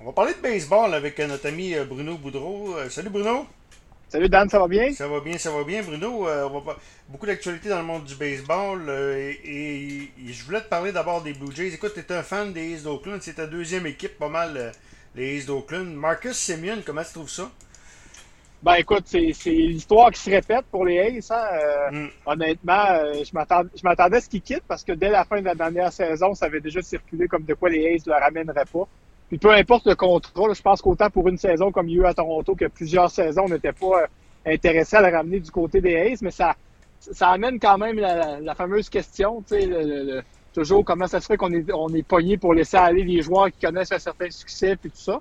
On va parler de baseball avec notre ami Bruno Boudreau. salut Bruno. Salut Dan, ça va bien? Ça va bien, ça va bien, Bruno. on va Beaucoup d'actualités dans le monde du baseball et, je voulais te parler d'abord des Blue Jays. Écoute, tu es un fan des Aces d'Oakland, c'est ta deuxième équipe, pas mal les Aces d'Oakland. Marcus Simeon, comment tu trouves ça? Ben écoute, c'est l'histoire qui se répète pour les Aces. Hein. Euh, mm. Honnêtement, euh, je m'attendais à ce qu'ils quittent parce que dès la fin de la dernière saison, ça avait déjà circulé comme de quoi les Aces ne le ramèneraient pas. Puis peu importe le contrat, je pense qu'autant pour une saison comme il y a eu à Toronto que plusieurs saisons n'étaient pas euh, intéressés à le ramener du côté des Aces, mais ça, ça amène quand même la, fameuse question, tu sais, toujours comment ça se fait qu'on est, on est pogné pour laisser aller les joueurs qui connaissent un certain succès et tout ça.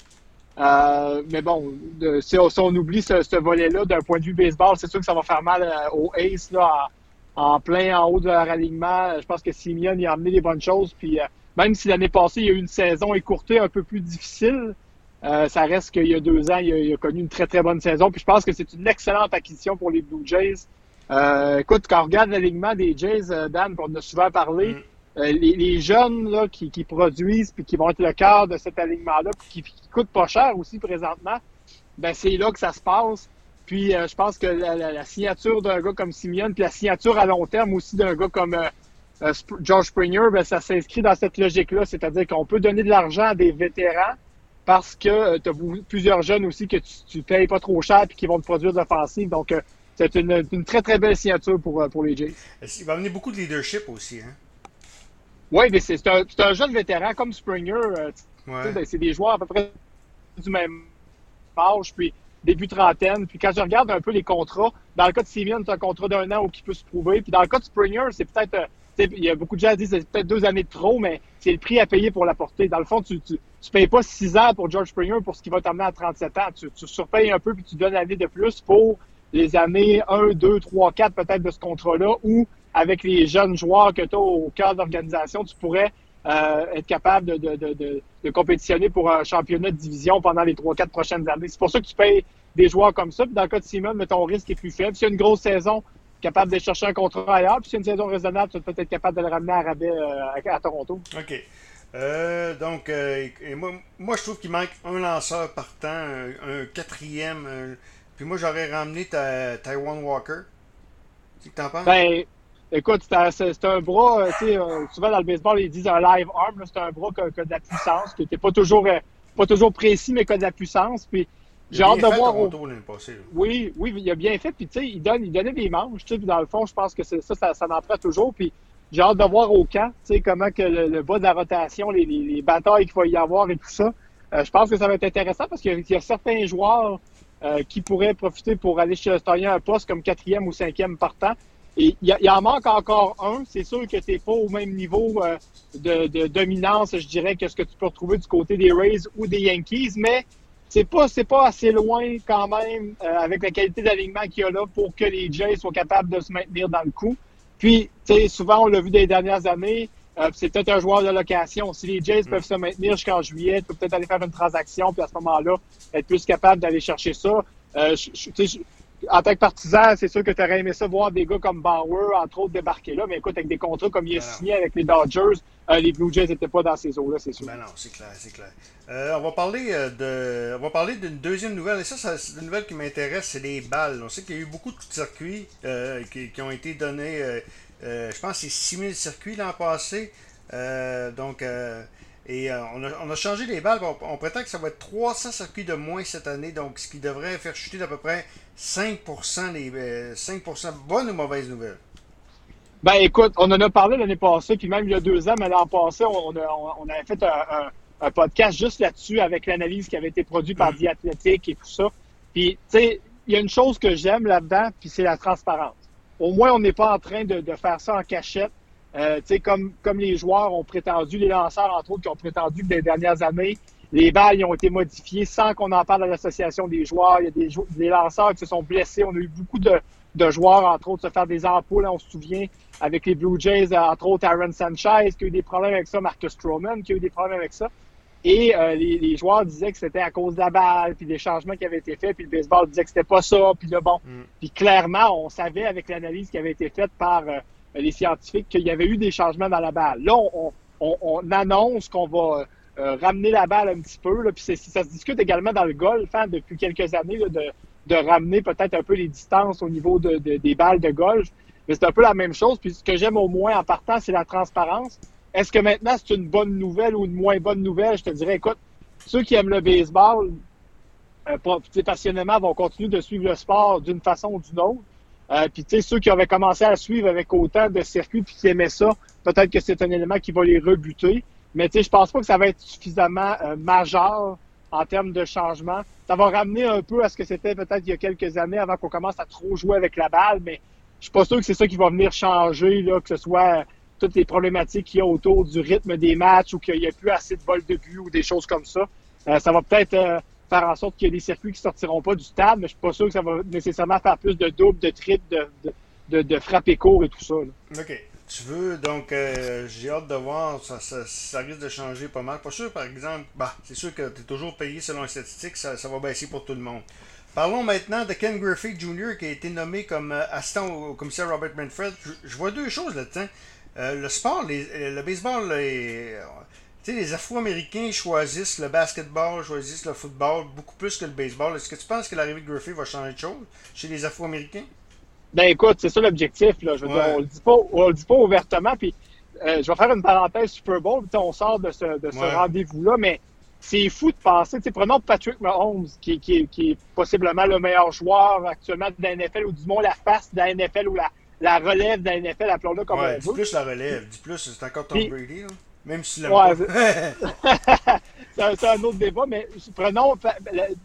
Euh, mais bon, si, on, oublie ce, volet-là d'un point de vue baseball, c'est sûr que ça va faire mal euh, aux Ace là, en, plein en haut de leur alignement. Je pense que Simeon y a amené les bonnes choses. Puis euh, même si l'année passée, il y a eu une saison écourtée un peu plus difficile, ça reste qu'il y a deux ans, il a, connu une très très bonne saison. Puis je pense que c'est une excellente acquisition pour les Blue Jays. écoute, quand on regarde l'alignement des Jays, Dan, on en a souvent parlé, mm. Euh, les, jeunes là, qui, produisent puis qui vont être le cœur de cet alignement-là, puis qui, qui coûtent pas cher aussi présentement, ben c'est là que ça se passe. Puis euh, je pense que la, signature d'un gars comme Simeon, puis la signature à long terme aussi d'un gars comme euh, George Springer, ben, ça s'inscrit dans cette logique-là, c'est-à-dire qu'on peut donner de l'argent à des vétérans parce que tu as plusieurs jeunes aussi que tu, ne payes pas trop cher puis qui vont te produire de l'offensive. Donc c'est une, une, très très belle signature pour, pour les Jays. Il va amener beaucoup de leadership aussi, hein? Oui, mais c'est un, un, jeune vétéran comme Springer. Euh, ben, c'est des joueurs à peu près du même âge, puis début trentaine. Puis quand je regarde un peu les contrats, dans le cas de Simeon, c'est un contrat d'un an où qui peut se prouver. Puis dans le cas de Springer, c'est peut-être. Il y a beaucoup de gens qui disent que c'est peut-être deux années de trop, mais c'est le prix à payer pour la porter. Dans le fond, tu, tu payes pas six ans pour George Springer pour ce qui va t'amener à 37 ans. Tu, surpayes un peu puis tu donnes l'année de plus pour les années 1, 2, 3, 4 peut-être de ce contrat-là ou avec les jeunes joueurs que tu as au cœur d'organisation, tu pourrais euh, être capable de, de, de, de, compétitionner pour un championnat de division pendant les 3-4 prochaines années. C'est pour ça que tu payes des joueurs comme ça. Puis dans le cas de Simon, ton risque est plus faible. Si y a une grosse saison, capable de chercher un contrat ailleurs. Puis si une saison raisonnable, tu vas peut-être être capable de le ramener à rabais euh, à, Toronto. OK. Euh, donc, moi, moi, je trouve qu'il manque un lanceur partant, un, un quatrième. Puis moi, j'aurais ramené ta, Taiwan Walker. Tu t'en penses? Ben, Écoute, c'est un bras, euh, tu sais, euh, souvent dans le baseball, ils disent un live arm, c'est un bras qui a, de la puissance, qui n'était pas toujours, euh, pas toujours précis, mais qui a de la puissance. Puis j'ai hâte de voir. oui, oui, il a bien fait. Puis tu sais, il, donne, il donnait des manches. Tu sais, dans le fond, je pense que ça, ça, ça en prend toujours. Puis j'ai hâte de voir au camp, tu sais, comment que le, bas de la rotation, les, les, batailles qu'il va y avoir et tout ça. je pense que ça va être intéressant parce qu'il y, a certains joueurs qui pourraient profiter pour aller chercher un poste comme quatrième ou cinquième partant. Et il, en manque encore un. C'est sûr que tu n'es pas au même niveau euh, de, dominance, je dirais, que ce que tu peux retrouver du côté des Rays ou des Yankees, mais c'est pas c'est pas assez loin quand même euh, avec la qualité d'alignement qu'il y a là pour que les Jays soient capables de se maintenir dans le coup. Puis, tu sais, souvent on l'a vu des dernières années, euh, c'est peut-être un joueur de location. Si les Jays mm. peuvent se maintenir jusqu'en juillet, tu peux peut-être aller faire une transaction, puis à ce moment-là, être plus capable d'aller chercher ça. Euh, en tant que partisan, c'est sûr que tu aurais aimé ça voir des gars comme Bauer, entre autres, débarquer là. Mais écoute, avec des contrats comme il a ben signé avec les Dodgers, euh, les Blue Jays n'étaient pas dans ces eaux-là, c'est sûr. Ben non, c'est clair, c'est clair. Euh, on va parler euh, de, on va parler d'une deuxième nouvelle. Et ça, c'est une nouvelle qui m'intéresse, c'est les balles. On sait qu'il y a eu beaucoup de circuits qui, ont été donnés. je pense que c'est 6000 circuits l'an passé. donc, et euh, on, a, changé les balles. On, prétend que ça va être 300 circuits de moins cette année, donc ce qui devrait faire chuter d'à peu près 5%, les, 5% euh, bonne ou mauvaise nouvelle? Ben écoute, on en a parlé l'année passée, puis même il y a deux ans, mais l'an passé, on, on, avait fait un, podcast juste là-dessus avec l'analyse qui avait été produite par mmh. et tout ça. Puis, tu sais, il y a une chose que j'aime là-dedans, puis c'est la transparence. Au moins, on n'est pas en train de, de faire ça en cachette euh, comme, comme les joueurs ont prétendu, les lanceurs, entre autres, qui ont prétendu que des dernières années, les balles ont été modifiées sans qu'on en parle à l'association des joueurs. Il y a des, des, lanceurs qui se sont blessés. On a eu beaucoup de, de joueurs, entre autres, se faire des ampoules. On se souvient avec les Blue Jays, entre autres Aaron Sanchez, qui a eu des problèmes avec ça, Marcus Stroman, qui a eu des problèmes avec ça. Et euh, les, les, joueurs disaient que c'était à cause de la balle, puis des changements qui avaient été faits, puis le baseball disait que c'était pas ça, puis là, bon. Mm. Puis clairement, on savait avec l'analyse qui avait été faite par euh, les scientifiques qu'il y avait eu des changements dans la balle. Là, on, annonce qu'on va ramener la balle un petit peu. Ça se discute également dans le golf hein, depuis quelques années de, ramener peut-être un peu les distances au niveau de, des balles de golf. Mais c'est un peu la même chose. Puis ce que j'aime au moins en partant, c'est la transparence. Est-ce que maintenant c'est une bonne nouvelle ou une moins bonne nouvelle? Je te dirais, écoute, ceux qui aiment le baseball, euh, passionnément, vont continuer de suivre le sport d'une façon ou d'une autre. Euh, puis, tu sais, ceux qui avaient commencé à suivre avec autant de circuits puis qui aimaient ça, peut-être que c'est un élément qui va les rebuter. Mais, tu sais, je pense pas que ça va être suffisamment euh, majeur en termes de changement. Ça va ramener un peu à ce que c'était peut-être il y a quelques années avant qu'on commence à trop jouer avec la balle, mais je suis pas sûr que c'est ça qui va venir changer, là, que ce soit toutes les problématiques qu'il y a autour du rythme des matchs ou qu'il n'y a plus assez de vols de but ou des choses comme ça. Euh, ça va peut-être euh, faire en sorte qu'il y a des circuits qui sortiront pas du stade, mais je suis pas sûr que ça va nécessairement faire plus de doubles, de triples, de, de, de, frappes et cours et tout ça. OK. Tu veux, donc, euh, j'ai hâte de voir, ça, risque de changer pas mal. Pas sûr, par exemple, bah, c'est sûr que tu es toujours payé selon les statistiques, ça, va baisser pour tout le monde. Parlons maintenant de Ken Griffey Jr. qui a été nommé comme assistant au commissaire Robert Manfred. Je, vois deux choses là-dedans. le sport, le baseball, les, les Afro-Américains choisissent le basketball, choisissent le football beaucoup plus que le baseball. Est-ce que tu penses que l'arrivée de Griffey va changer de chose chez les Afro-Américains? Ben écoute, c'est ça l'objectif. Là. Je veux dire, on le dit pas, on le dit pas ouvertement. Puis euh, je vais faire une parenthèse Super Bowl. On sort de ce, de ce rendez-vous-là, mais c'est fou de penser. Prenons Patrick Mahomes, qui, qui, qui, est possiblement le meilleur joueur actuellement de la NFL, ou du moins la face de la NFL, ou la, la relève de la NFL, appelons-le comme ouais, on dis plus la relève, dis plus, c'est encore Tom Brady. Là. Même si ouais, c'est un autre débat, mais prenons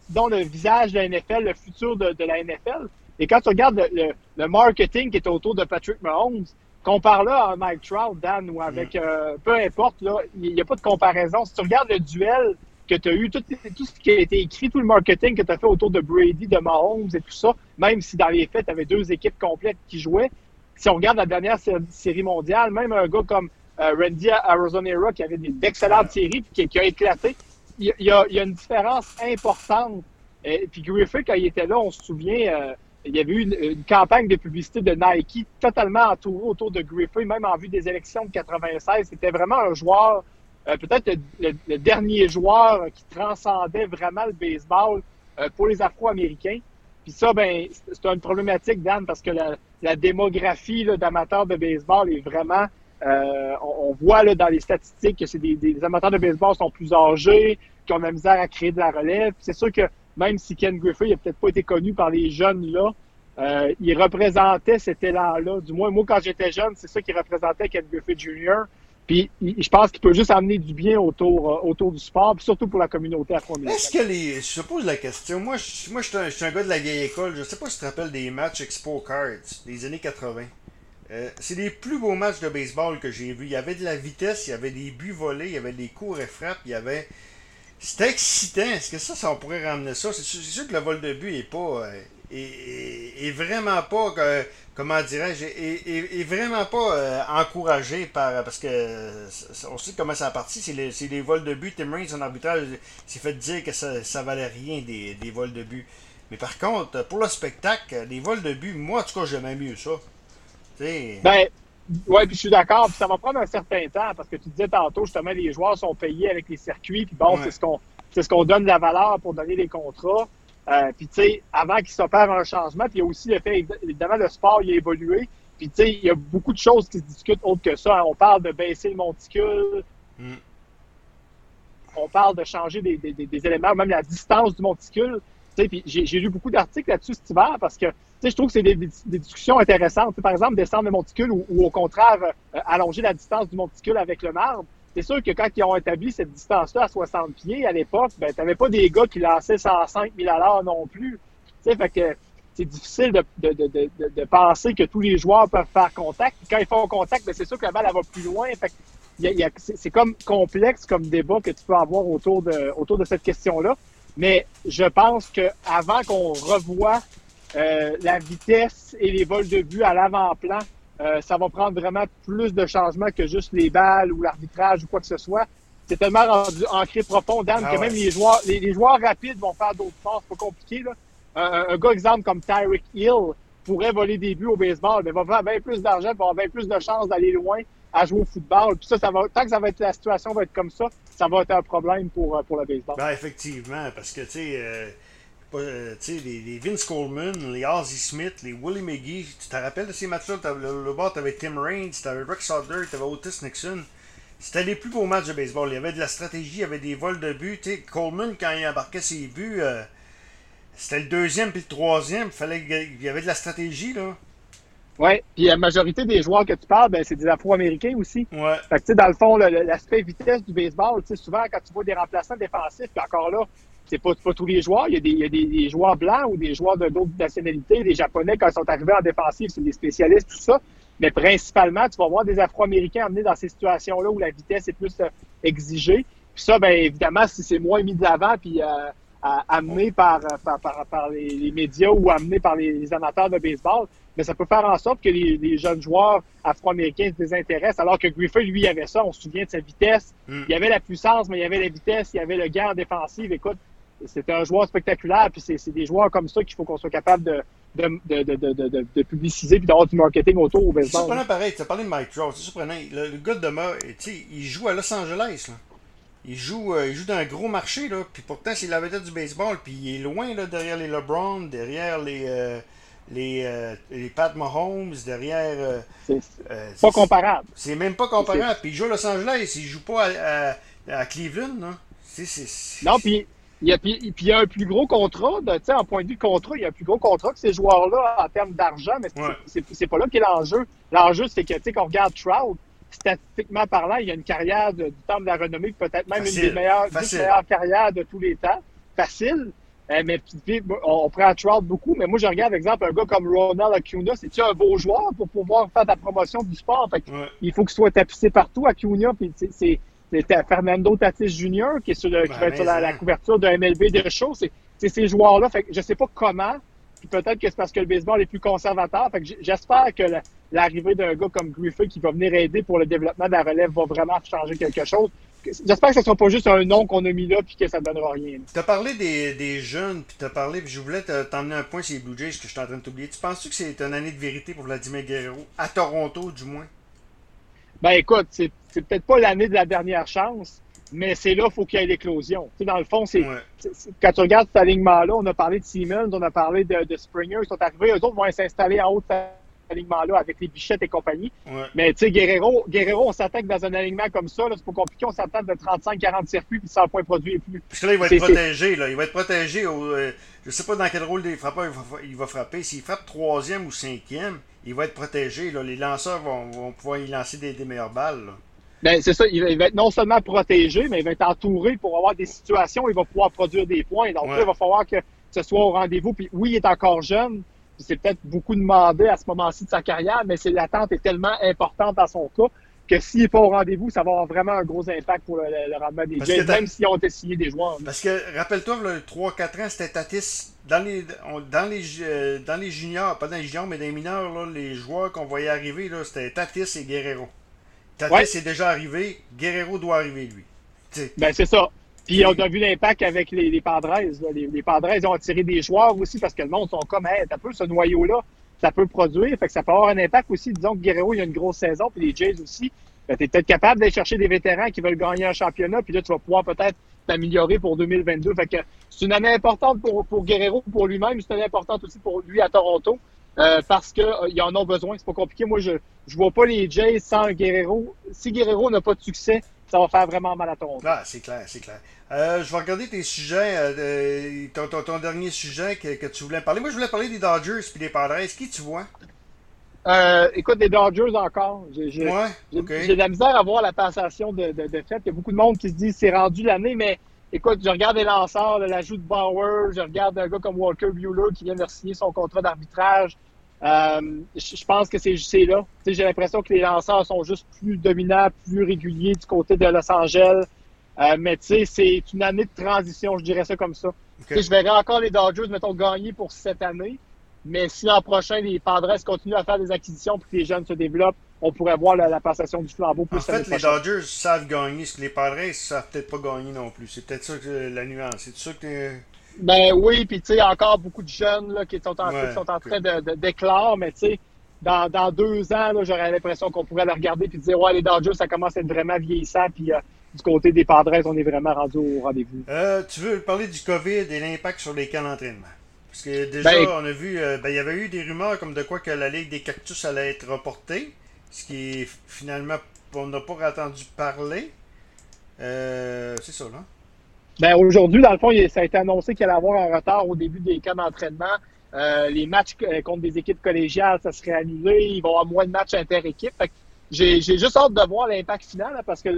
dont le visage de la NFL, le futur de, la NFL. Et quand tu regardes le, marketing qui est autour de Patrick Mahomes, compare-le à Mike Trout, Dan, ou avec, mm. euh, peu importe, là, il n'y a pas de comparaison. Si tu regardes le duel que tu as eu, tout, tout, ce qui a été écrit, tout le marketing que tu as fait autour de Brady, de Mahomes et tout ça, même si dans les faits, tu avais deux équipes complètes qui jouaient, si on regarde la dernière série mondiale, même un gars comme Randy Arizonera qui avait d'excellentes séries puis qui, a éclaté. Il, y a, une différence importante. Et, puis Griffith, quand il était là, on se souvient, euh, il y avait eu une, campagne de publicité de Nike totalement entourée autour de Griffith, même en vue des élections de 96. C'était vraiment un joueur, euh, peut-être le, dernier joueur qui transcendait vraiment le baseball pour les Afro-Américains. Puis ça, ben, c'est une problématique, Dan, parce que la, démographie d'amateurs de baseball est vraiment euh, on, voit là, dans les statistiques que c'est des, amateurs de baseball sont plus âgés, qui ont de la misère à créer de la relève. C'est sûr que même si Ken Griffey n'a peut-être pas été connu par les jeunes là, euh, il représentait cet élan-là. Du moins, moi, quand j'étais jeune, c'est ça qui représentait Ken Griffey Jr. Puis je pense qu'il peut juste amener du bien autour, euh, autour du sport, puis surtout pour la communauté afro-américaine. Est-ce que les. Je te pose la question. Moi, je, moi, je suis un, gars de la vieille école. Je sais pas si tu te rappelles des matchs Expo Cards des années 80. Euh, c'est les plus beaux matchs de baseball que j'ai vus. Il y avait de la vitesse, il y avait des buts volés, il y avait des cours et frappes, il y avait. C'était excitant. Est-ce que ça, ça on pourrait ramener ça? C'est sûr, que le vol de but est pas. Euh, est, vraiment pas. Euh, comment dirais-je? Est, vraiment pas encouragé par. Parce que on sait comment ça a parti. C'est les, vols de but. Tim Raines, son arbitrage, s'est fait dire que ça, ça valait rien des, des vols de but. Mais par contre, pour le spectacle, les vols de but, moi, en tout cas, j'aimais mieux ça. Ben, oui, puis je suis d'accord. Puis ça va prendre un certain temps parce que tu disais tantôt, justement, les joueurs sont payés avec les circuits. Puis bon, c'est ce qu'on c'est ce qu'on donne la valeur pour donner les contrats. Euh, puis tu sais, avant qu'il s'opère un changement, puis il y a aussi le fait, évidemment, le sport il a évolué. Puis tu sais, il y a beaucoup de choses qui se discutent autre que ça. On parle de baisser le monticule. Mm. On parle de changer des, des, des, éléments, même la distance du monticule. J'ai lu beaucoup d'articles là-dessus cet hiver parce que je trouve que c'est des, discussions intéressantes. par exemple, descendre le monticule ou, au contraire euh, allonger la distance du monticule avec le marbre. C'est sûr que quand ils ont établi cette distance-là à 60 pieds à l'époque, ben, tu n'avais pas des gars qui lançaient 105 000 à non plus. Fait que c'est difficile de, penser que tous les joueurs peuvent faire contact. quand ils font contact, ben, c'est sûr que la balle va plus loin. c'est comme complexe comme débat que tu peux avoir autour de cette question-là. Mais je pense que avant qu'on revoie euh, la vitesse et les vols de but à l'avant-plan, euh, ça va prendre vraiment plus de changements que juste les balles ou l'arbitrage ou quoi que ce soit. C'est tellement rendu ancré profond, Dan, ah que même les joueurs, les, joueurs rapides vont faire d'autres forces. C'est pas compliqué, là. Un, gars exemple comme Tyreek Hill pourrait voler des buts au baseball, mais va faire bien plus d'argent, va avoir bien plus de chances d'aller loin à jouer au football. Puis ça, ça va, tant que ça va être la situation va être comme ça, ça va être un problème pour, euh, pour le baseball. Ben, effectivement, parce que, tu sais, euh, euh les, Vince Coleman, les Ozzie Smith, les Willie McGee, tu te rappelles de ces matchs-là? Le, le bord, t'avais Tim Raines, t'avais Rick Sauter, t'avais Otis Nixon. C'était les plus beaux matchs de baseball. Il y avait de la stratégie, il y avait des vols de but. sais Coleman, quand il embarquait ses buts, euh, c'était le deuxième puis le troisième. Fallait, il y avait de la stratégie, là. Oui, puis la majorité des joueurs que tu parles, ben, c'est des Afro-Américains aussi. Ouais. Fait que, dans le fond, l'aspect vitesse du baseball, souvent, quand tu vois des remplaçants défensifs, puis encore là, c'est pas, pas tous les joueurs. Il y a, des, il y a des, des joueurs blancs ou des joueurs de d'autres nationalités, des Japonais, quand ils sont arrivés en défensive, c'est des spécialistes, tout ça. Mais principalement, tu vas voir des Afro-Américains amenés dans ces situations-là où la vitesse est plus euh, exigée. Puis ça, ben évidemment, si c'est moins mis de l'avant, puis euh, amené par, par, par, les, médias ou amené par les amateurs de baseball, mais ça peut faire en sorte que les, jeunes joueurs afro-américains se désintéressent, alors que Griffin, lui, avait ça. On se souvient de sa vitesse. Hmm. Il y avait la puissance, mais il y avait la vitesse, il y avait le gain en défensive. Écoute, c'était un joueur spectaculaire, puis c'est des joueurs comme ça qu'il faut qu'on soit capable de, de, de, de, de publiciser puis d'avoir du marketing autour au baseball. C'est surprenant pareil, tu as parlé de Mike Trout, c'est surprenant. Le, le gars de Dema, il joue à Los Angeles. Là. Il joue, euh, il joue dans un gros marché, là, puis pourtant c'est la vedette du baseball, puis il est loin là, derrière les LeBron, derrière les, euh, les, euh, les Pat Mahomes, derrière. C'est pas comparable. C'est même pas comparable. Puis il joue à Los Angeles, il joue pas à, à, Cleveland. Non, non puis il y, a, puis, il y a un plus gros contrat, sais en point de vue de contrat, il y a un plus gros contrat que ces joueurs-là en termes d'argent, mais c'est pas là qu'est l'enjeu. L'enjeu, c'est que, tu sais, qu'on regarde Trout, statistiquement parlant, il y a une carrière du temps de la renommée, peut-être même une des meilleures, meilleures carrières de tous les temps. Facile. Euh, mais on prend Trout beaucoup, mais moi je regarde, par exemple, un gars comme Ronald Acuna, c'est-tu un beau joueur pour pouvoir faire la promotion du sport? Fait Il faut qu'il soit tapissé partout, Acuna, puis c'est Fernando Tatis Jr. qui est sur, le, qui va être sur la, couverture de MLB de show. C'est ces joueurs-là. Fait que je sais pas comment, peut-être que c'est parce que le baseball est plus conservateur. Fait que j'espère que l'arrivée d'un gars comme Griffith qui va venir aider pour le développement de la relève va vraiment changer quelque chose. J'espère que ce ne sera pas juste un nom qu'on a mis là puis que ça ne donnera rien. Tu as parlé des, des jeunes, puis tu as parlé, puis je voulais t'emmener un point sur les Blue Jays que je suis en train de t'oublier. Tu penses-tu que c'est une année de vérité pour Vladimir Guerrero, à Toronto du moins? Ben écoute, c'est peut-être pas l'année de la dernière chance, mais c'est là qu'il faut qu'il y ait l'éclosion. Tu sais, dans le fond, c'est quand tu regardes cet alignement-là, on a parlé de Siemens, on a parlé de, de Springer, ils sont arrivés, eux autres vont s'installer en haut de alignement-là avec les bichettes et compagnie. Mais tu sais, Guerrero, Guerrero, on s'attaque dans un alignement comme ça, c'est pas compliqué, on s'attend de 35-40 circuits puis 100 points produits et plus. Parce que là, il va être protégé, là. Il va être protégé au. Euh, je sais pas dans quel rôle des frappeurs il va, frapper. S'il frappe troisième ou cinquième, il va être protégé. Là. Les lanceurs vont, vont pouvoir y lancer des, des meilleures balles. Là. Ben, c'est ça, il va, être non seulement protégé, mais il va être entouré pour avoir des situations où il va pouvoir produire des points. Donc là, il va falloir que ce soit au rendez-vous. Puis oui, il est encore jeune. C'est peut-être beaucoup demandé à ce moment-ci de sa carrière, mais l'attente est tellement importante à son cas que s'il n'est pas au rendez-vous, ça va avoir vraiment un gros impact pour le, rendement des Jays, même s'ils ont essayé des joueurs. Parce que, rappelle-toi, le 3-4 ans, c'était Tatis. Dans les, dans, les, euh, dans les juniors, pas dans les juniors, mais dans les mineurs, là, les joueurs qu'on voyait arriver, c'était Tatis et Guerrero. Tatis est déjà arrivé, Guerrero doit arriver, lui. Ben, c'est ça. Puis on a vu l'impact avec les, les Padres. Les, les Padres ont attiré des joueurs aussi parce que le monde sont comme, hey, t'as peu ce noyau-là, ça peut produire. Fait que ça peut avoir un impact aussi. Disons que Guerrero, il y a une grosse saison, puis les Jays aussi. Ben, tu es peut-être capable d'aller chercher des vétérans qui veulent gagner un championnat, puis là, tu vas pouvoir peut-être t'améliorer pour 2022. Fait que c'est une année importante pour, pour Guerrero, pour lui-même. C'est une année importante aussi pour lui à Toronto. Euh, parce qu'ils euh, en ont besoin. C'est pas compliqué. Moi, je je vois pas les Jays sans Guerrero. Si Guerrero n'a pas de succès, ça va faire vraiment mal à Toronto. Ah, c'est clair, c'est clair. Euh, je vais regarder tes sujets, euh, ton, ton, dernier sujet que, que, tu voulais parler. Moi, je voulais parler des Dodgers puis des Padres. Qui tu vois? Euh, écoute, des Dodgers encore. J'ai ouais, de la misère à voir la passation de, de, de fait. Il y a beaucoup de monde qui se dit c'est rendu l'année, mais écoute, je regarde les lanceurs, l'ajout de Bauer, je regarde un gars comme Walker Bueller qui vient de signer son contrat d'arbitrage. Euh, je pense que c'est là. J'ai l'impression que les lanceurs sont juste plus dominants, plus réguliers du côté de Los Angeles. Euh, mais tu sais, c'est une année de transition, je dirais ça comme ça. Je verrai encore les Dodgers, mettons, gagner pour cette année. Mais si l'an prochain, les Padres continuent à faire des acquisitions pour que les jeunes se développent, on pourrait voir la, passation du flambeau plus En fait, les Dodgers savent gagner, ce que les Padres ne savent peut-être pas gagner non plus. C'est peut-être ça que la nuance. C'est ça que Ben oui, puis tu sais, encore beaucoup de jeunes là, qui sont en, sont en train de, d'éclore, mais tu sais, dans, dans deux ans, j'aurais l'impression qu'on pourrait le regarder et dire Ouais, les Dodgers, ça commence à être vraiment vieillissant. Puis euh, du côté des Padres, on est vraiment rendu au rendez-vous. Euh, tu veux parler du COVID et l'impact sur les camps d'entraînement? Parce que déjà, ben, on a vu, euh, ben, il y avait eu des rumeurs comme de quoi que la Ligue des Cactus allait être reportée, ce qui est finalement, on n'a pas entendu parler. c'est ça, là. Ben, aujourd'hui, dans le fond, ça a été annoncé qu'il allait avoir un retard au début des camps d'entraînement. Euh, les matchs contre des équipes collégiales, ça serait annulé. Il va y avoir moins de matchs inter-équipes. J'ai juste hâte de voir l'impact final parce que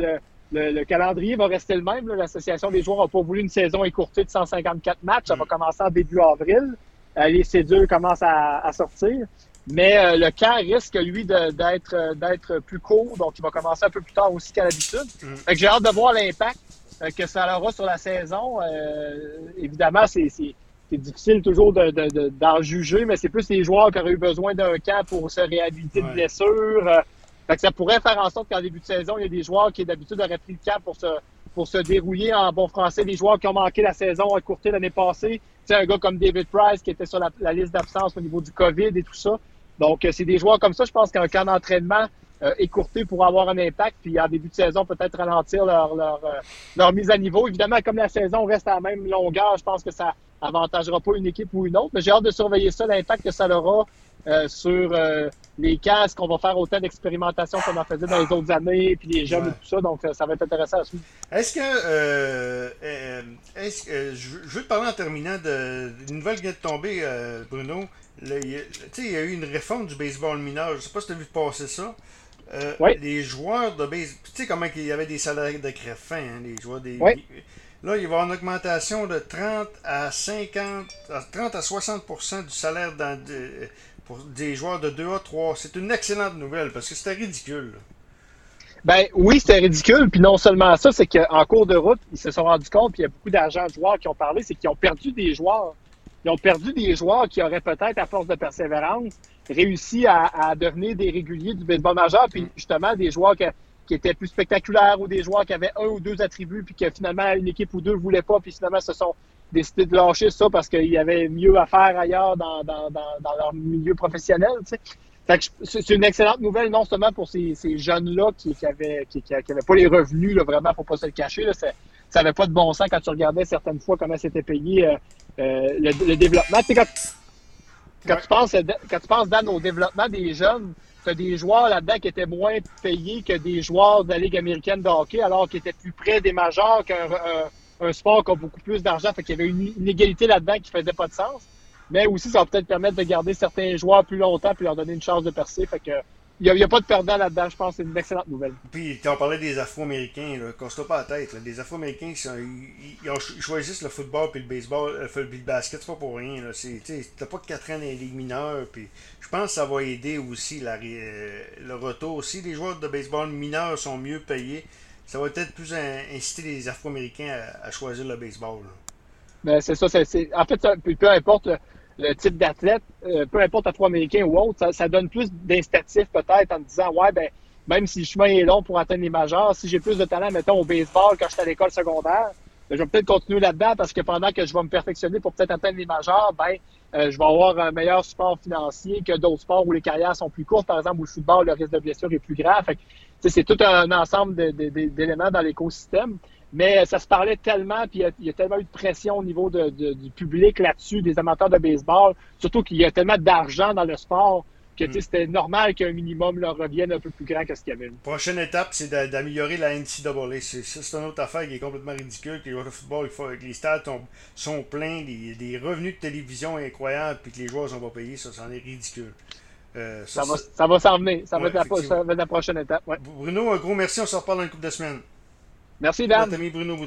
le, calendrier va rester le même. L'association des joueurs n'a pas voulu une saison écourtée de 154 matchs. Ça va mm. commencer en début avril. Euh, les cédules commencent à, sortir. Mais euh, le cas risque, lui, d'être plus court. Donc, il va commencer un peu plus tard aussi qu'à l'habitude. Mm. J'ai hâte de voir l'impact que ça aura sur la saison. évidemment, c'est c'est difficile toujours d'en de, de, juger, mais c'est plus les joueurs qui auraient eu besoin d'un camp pour se réhabiliter de blessures. Euh, fait que ça pourrait faire en sorte qu'en début de saison, il y a des joueurs qui d'habitude auraient pris le camp pour se, pour se dérouiller en bon français, des joueurs qui ont manqué la saison à courté l'année passée. Tu un gars comme David Price qui était sur la, la liste d'absence au niveau du COVID et tout ça. Donc, euh, c'est des joueurs comme ça, je pense qu'un camp d'entraînement euh, écourté pour avoir un impact, puis en début de saison, peut-être ralentir leur, leur, leur mise à niveau. Évidemment, comme la saison reste à la même longueur, je pense que ça avantagera pas une équipe ou une autre. Mais j'ai hâte de surveiller ça, l'impact que ça aura euh, sur euh, les cas. Est-ce qu'on va faire autant d'expérimentation qu'on en faisait dans les autres années, puis les jeunes et tout ça. Donc, euh, ça va être intéressant à suivre. Est-ce que. est-ce que je veux te parler en terminant d'une nouvelle qui vient de tomber, Bruno. Tu sais, il y a eu une réforme du baseball mineur. Je sais pas si tu as vu passer ça. Les joueurs de baseball. Tu sais comment il y avait des salaires de crève fin, hein, les joueurs des. Là, il va y avoir une augmentation de 30 à 50, 30 à 60% du salaire pour des joueurs de 2 à 3. C'est une excellente nouvelle parce que c'était ridicule. Ben oui, c'était ridicule. Puis non seulement ça, c'est qu'en cours de route, ils se sont rendus compte, puis il y a beaucoup d'agents de joueurs qui ont parlé, c'est qu'ils ont perdu des joueurs. Ils ont perdu des joueurs qui auraient peut-être, à force de persévérance, réussi à, à, devenir des réguliers du baseball majeur, puis justement des joueurs que qui étaient plus spectaculaires ou des joueurs qui avaient un ou deux attributs puis que finalement une équipe ou deux ne voulait pas puis finalement se sont décidés de lâcher ça parce qu'il y avait mieux à faire ailleurs dans, dans, dans, leur milieu professionnel. Tu sais. c'est une excellente nouvelle, non seulement pour ces, ces jeunes-là qui, qui, avaient, qui, qui, avaient pas les revenus, là, vraiment, pour pas se le cacher. Là, ça n'avait pas de bon sens quand tu regardais certaines fois comment c'était payé euh, euh, le, développement. Quand, tu penses, quand tu penses, Dan, au développement des jeunes, tu as des joueurs là-dedans qui étaient moins payés que des joueurs de la Ligue américaine de hockey, alors qu'ils étaient plus près des majeurs qu'un un, sport qui a beaucoup plus d'argent. Fait qu'il y avait une inégalité là-dedans qui faisait pas de sens. Mais aussi, ça va peut-être permettre de garder certains joueurs plus longtemps puis leur donner une chance de percer. Fait que il n'y a, pas de perdant là-dedans, je pense. C'est une excellente nouvelle. Puis, tu en parlais des Afro-Américains, casse-toi pas la tête. Là. Les Afro-Américains, ils, choisissent le football puis le baseball, euh, le, le basket, c'est pas pour rien. T'as pas 4 ans dans les ligues mineures. Puis, je pense que ça va aider aussi la, euh, le retour. Si les joueurs de baseball mineurs sont mieux payés, ça va peut-être plus inciter les Afro-Américains à, choisir le baseball. Ben, c'est ça. c'est en fait, peu importe le type d'athlète, euh, peu importe afro-américain ou autre, ça, donne plus d'instatifs peut-être en disant ouais ben même si le chemin est long pour atteindre les majeurs, si j'ai plus de talent, mettons, au baseball quand j'étais à l'école secondaire, je vais peut-être continuer là-dedans parce que pendant que je vais me perfectionner pour peut-être atteindre les majeurs, ben euh, je vais avoir un meilleur support financier que d'autres sports où les carrières sont plus courtes, par exemple où le football, le risque de blessure est plus grave. c'est tout un ensemble d'éléments dans l'écosystème. Mais ça se parlait tellement, puis il y, a tellement eu de pression au niveau du public là-dessus, des amateurs de baseball, surtout qu'il y a tellement d'argent dans le sport que hmm. c'était normal qu'un minimum leur revienne un peu plus grand que ce qu'il y avait. Prochaine étape, c'est d'améliorer la NCAA. C'est une autre affaire qui est complètement ridicule. Que les joueurs de football, il faut, que les stades sont, pleins, des revenus de télévision incroyables, puis que les joueurs sont pas payés, ça, c'en est ridicule. Euh, ça, va, ça va s'en venir. Ça, va être la, prochaine étape. Bruno, un gros merci. On se reparle dans une couple de semaines. Merci, Dan. Bruno